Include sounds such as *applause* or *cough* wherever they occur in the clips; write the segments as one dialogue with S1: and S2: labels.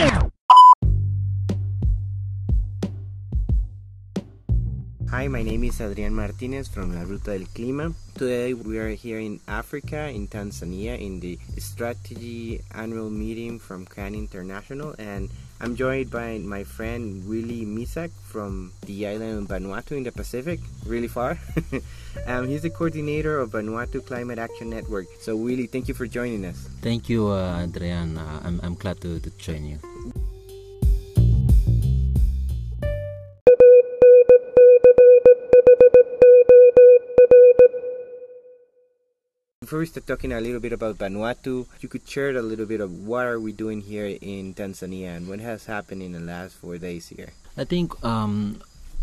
S1: Hi, my name is Adrian Martinez from La Ruta del Clima. Today we are here in Africa, in Tanzania, in the strategy annual meeting from CAN International, and I'm joined by my friend Willy Missack from the island of Vanuatu in the Pacific, really far. *laughs* um, he's the coordinator of Vanuatu Climate Action Network. So, Willie, thank you for joining us.
S2: Thank you, uh, Adrian. Uh, I'm, I'm glad to, to join you.
S1: Before we start talking a little bit about Vanuatu, you could share a little bit of what are we doing here in Tanzania and what has happened in the last four days here.
S2: I think, um,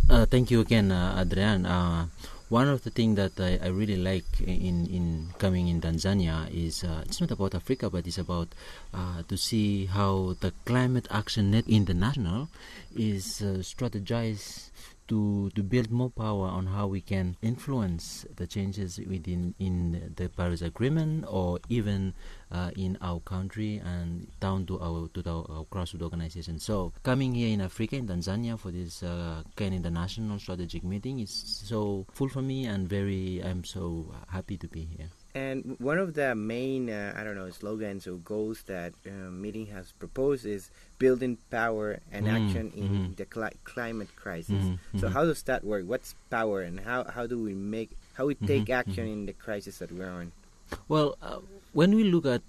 S2: uh, thank you again, uh, Adrian. Uh, one of the things that I, I, really like in, in coming in Tanzania is uh, it's not about Africa, but it's about uh, to see how the Climate Action Net International is uh, strategized to to build more power on how we can influence the changes within in the Paris Agreement or even uh, in our country and down to our to our, our grassroots organization. So coming here in Africa in Tanzania for this uh, CAN International Strategic Meeting is so full for me and very I'm so happy to be here.
S1: And one of the main, uh, I don't know, slogans or goals that uh, meeting has proposed is building power and mm, action in mm-hmm. the cli- climate crisis. Mm-hmm, so mm-hmm. how does that work? What's power, and how, how do we make how we take mm-hmm, action mm-hmm. in the crisis that we're on?
S2: Well, uh, when we look at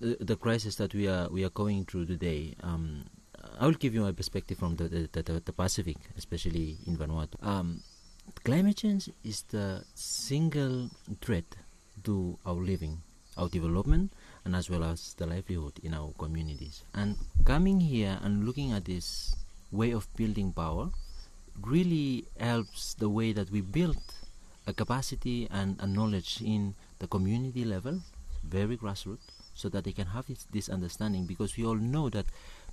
S2: the, the, crisis that we are we are going through today, um, I will give you my perspective from the the, the, the Pacific, especially in Vanuatu. Um, climate change is the single threat to our living, our development, and as well as the livelihood in our communities. And coming here and looking at this way of building power really helps the way that we build a capacity and a knowledge in the community level, very grassroots, so that they can have this, this understanding because we all know that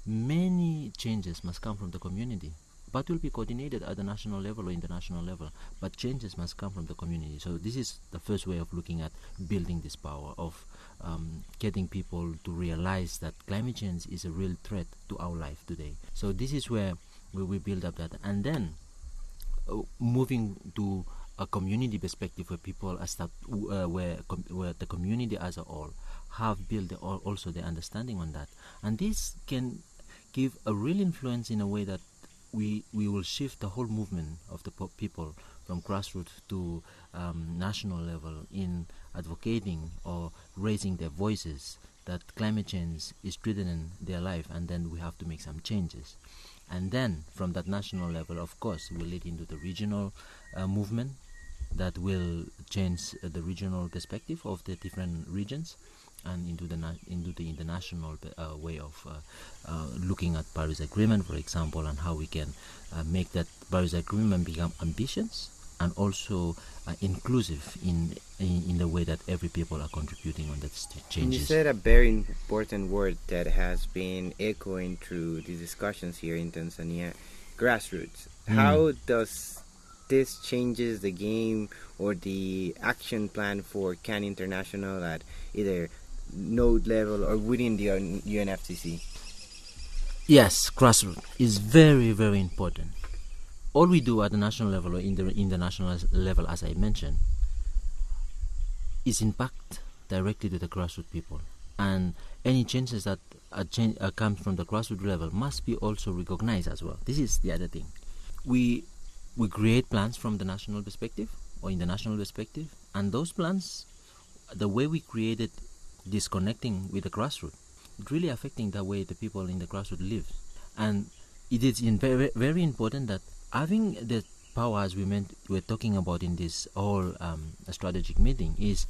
S2: many changes must come from the community but will be coordinated at the national level or international level. But changes must come from the community. So this is the first way of looking at building this power of um, getting people to realize that climate change is a real threat to our life today. So this is where we, we build up that, and then uh, moving to a community perspective where people are start uh, where com- where the community as a whole have built also the understanding on that, and this can give a real influence in a way that we we will shift the whole movement of the people from grassroots to um, national level in advocating or raising their voices that climate change is threatening their life and then we have to make some changes. And then from that national level of course will lead into the regional uh, movement that will change uh, the regional perspective of the different regions and into the into the international uh, way of uh, uh, looking at Paris Agreement, for example, and how we can uh, make that Paris Agreement become ambitious and also uh, inclusive in, in, in the way that every people are contributing on that changes.
S1: You said a very important word that has been echoing through the discussions here in Tanzania: grassroots. Mm. How does this changes the game or the action plan for CAN International at either node level or within the UNFCCC?
S2: Yes, grassroots is very, very important. All we do at the national level or in the international level, as I mentioned, is impact directly to the grassroots people. And any changes that change, come from the grassroots level must be also recognized as well. This is the other thing. We we create plans from the national perspective or in the national perspective, and those plans, the way we create it disconnecting with the grassroots. Really affecting the way the people in the grassroots live. And it is very, very important that having the power, as we meant, we're talking about in this whole um, strategic meeting, is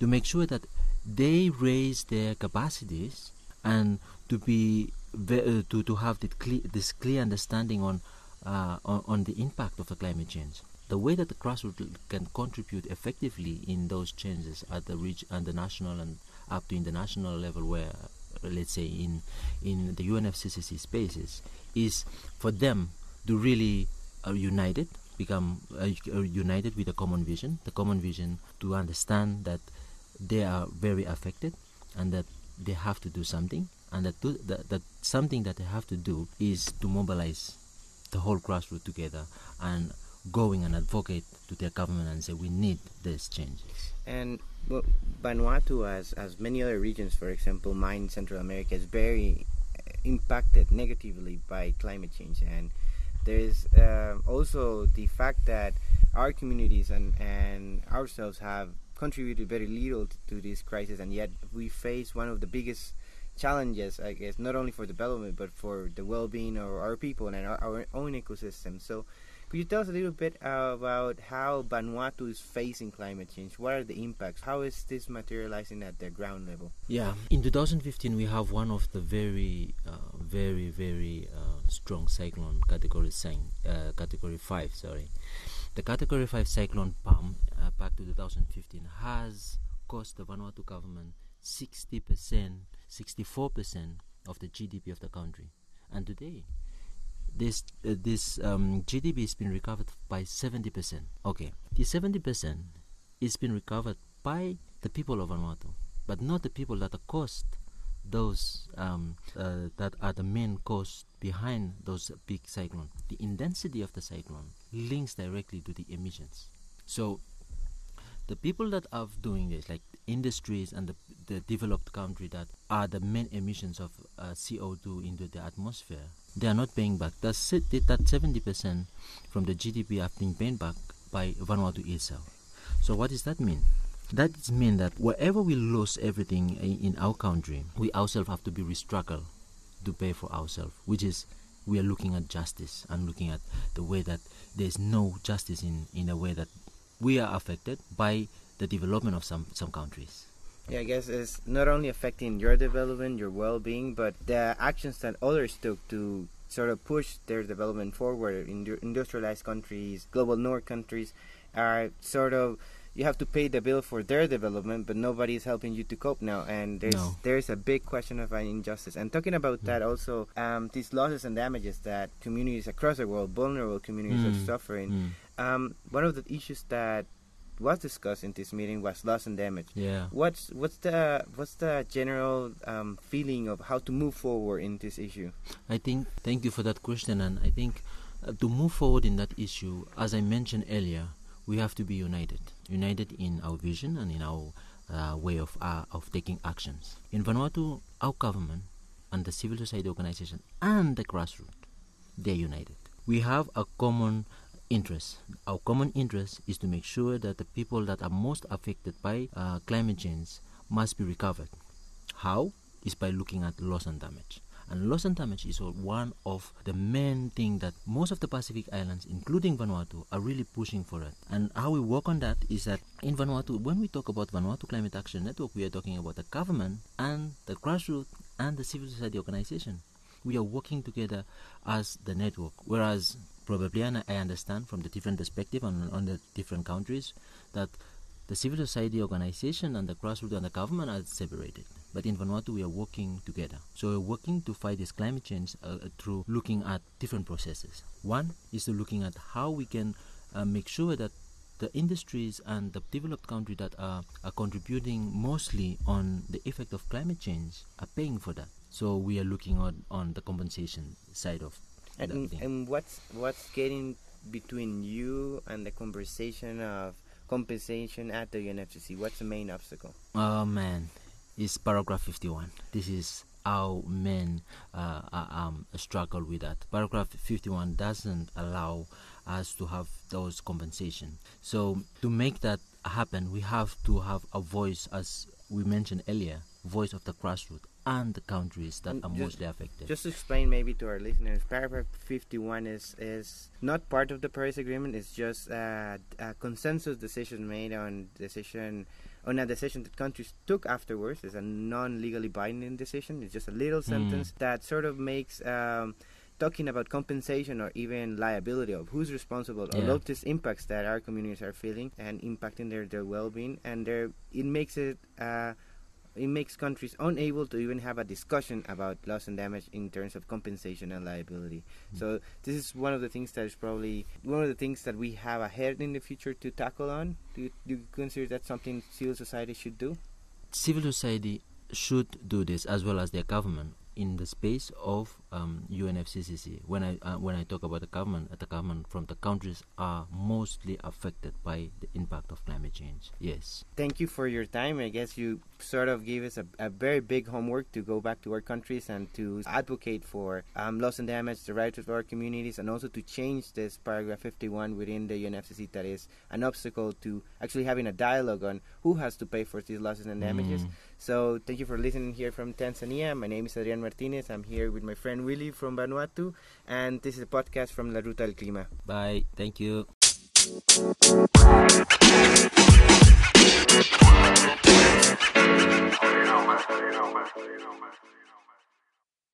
S2: to make sure that they raise their capacities and to be uh, to to have clear, this clear understanding on, uh, on on the impact of the climate change the way that the grassroots can contribute effectively in those changes at the region and the national and up to international level where let's say in in the UNFCCC spaces is for them to really uh, united become uh, uh, united with a common vision the common vision to understand that they are very affected and that they have to do something and that, that, that something that they have to do is to mobilize the whole grassroots together and going and advocate to their government and say we need these changes.
S1: And well, Vanuatu, as as many other regions, for example, mine Central America, is very impacted negatively by climate change, and there's uh, also the fact that our communities and and ourselves have contributed very little to, to this crisis, and yet we face one of the biggest challenges, I guess, not only for development but for the well-being of our people and our, our own ecosystem. So could you tell us a little bit about how Vanuatu is facing climate change? What are the impacts? How is this materializing at the ground level?
S2: Yeah, in 2015 we have one of the very, uh, very, very uh, strong cyclone category uh, category five. Sorry, the category five cyclone Pam uh, back to 2015 has cost the Vanuatu government 60 percent, 64 percent of the GDP of the country, and today this uh, this um, GDP has been recovered by 70%. Okay, the 70% is been recovered by the people of Vanuatu, but not the people that are caused those um, uh, that are the main cause behind those big cyclone. The intensity of the cyclone links directly to the emissions. So the people that are doing this, like industries and the, the developed country that are the main emissions of uh, CO2 into the atmosphere, they are not paying back. That's that 70% from the GDP have been paid back by Vanuatu itself. So what does that mean? That means that wherever we lose everything in our country, we ourselves have to be restruggle to pay for ourselves, which is we are looking at justice and looking at the way that there's no justice in, in a way that we are affected by the development of some, some countries.
S1: Yeah, I guess it's not only affecting your development, your well-being, but the actions that others took to sort of push their development forward in industrialized countries, global north countries, are sort of you have to pay the bill for their development, but nobody is helping you to cope now, and there's no. there's a big question of injustice. And talking about mm. that, also um, these losses and damages that communities across the world, vulnerable communities, mm. are suffering. Mm. Um, one of the issues that was discussed in this meeting was loss and damage.
S2: Yeah.
S1: What's what's the what's the general um, feeling of how to move forward in this issue?
S2: I think thank you for that question, and I think uh, to move forward in that issue, as I mentioned earlier, we have to be united, united in our vision and in our uh, way of uh, of taking actions. In Vanuatu, our government and the civil society organization and the grassroots, they're united. We have a common interest. Our common interest is to make sure that the people that are most affected by uh, climate change must be recovered. How? Is by looking at loss and damage. And loss and damage is one of the main thing that most of the Pacific Islands, including Vanuatu, are really pushing for it. And how we work on that is that in Vanuatu, when we talk about Vanuatu Climate Action Network, we are talking about the government and the grassroots and the civil society organization. We are working together as the network. Whereas probably, and I understand from the different perspective on, on the different countries, that the civil society organization and the grassroots and the government are separated. But in Vanuatu, we are working together. So we're working to fight this climate change uh, through looking at different processes. One is to looking at how we can uh, make sure that the industries and the developed countries that are, are contributing mostly on the effect of climate change are paying for that. So we are looking on, on the compensation side of
S1: and, and what's what's getting between you and the conversation of compensation at the UNFCCC? What's the main obstacle?
S2: Oh man, it's paragraph 51. This is how men uh, uh, um, struggle with that. Paragraph 51 doesn't allow us to have those compensation. So to make that happen, we have to have a voice, as we mentioned earlier, voice of the grassroots and the countries that are just, mostly affected.
S1: Just to explain maybe to our listeners, paragraph 51 is, is not part of the Paris Agreement. It's just a consensus decision made on decision on a decision that countries took afterwards. It's a non-legally binding decision. It's just a little mm. sentence that sort of makes um, talking about compensation or even liability of who's responsible yeah. of these impacts that our communities are feeling and impacting their, their well-being and their, it makes it uh, it makes countries unable to even have a discussion about loss and damage in terms of compensation and liability. Mm. So this is one of the things that is probably one of the things that we have ahead in the future to tackle on. Do you, do you consider that something civil society should do?
S2: Civil society should do this as well as their government. in the space of um, UNFCCC. When I uh, when I talk about the government, uh, the government from the countries are mostly affected by the impact of climate change. Yes.
S1: Thank you for your time. I guess you sort of gave us a, a very big homework to go back to our countries and to advocate for um, loss and damage, the rights of our communities, and also to change this paragraph 51 within the UNFCCC that is an obstacle to actually having a dialogue on who has to pay for these losses and damages. Mm. So thank you for listening here from Tanzania. My name is Adrian Martinez. I'm here with my friend Willy from Vanuatu, and this is a podcast from La Ruta del Clima.
S2: Bye. Thank you.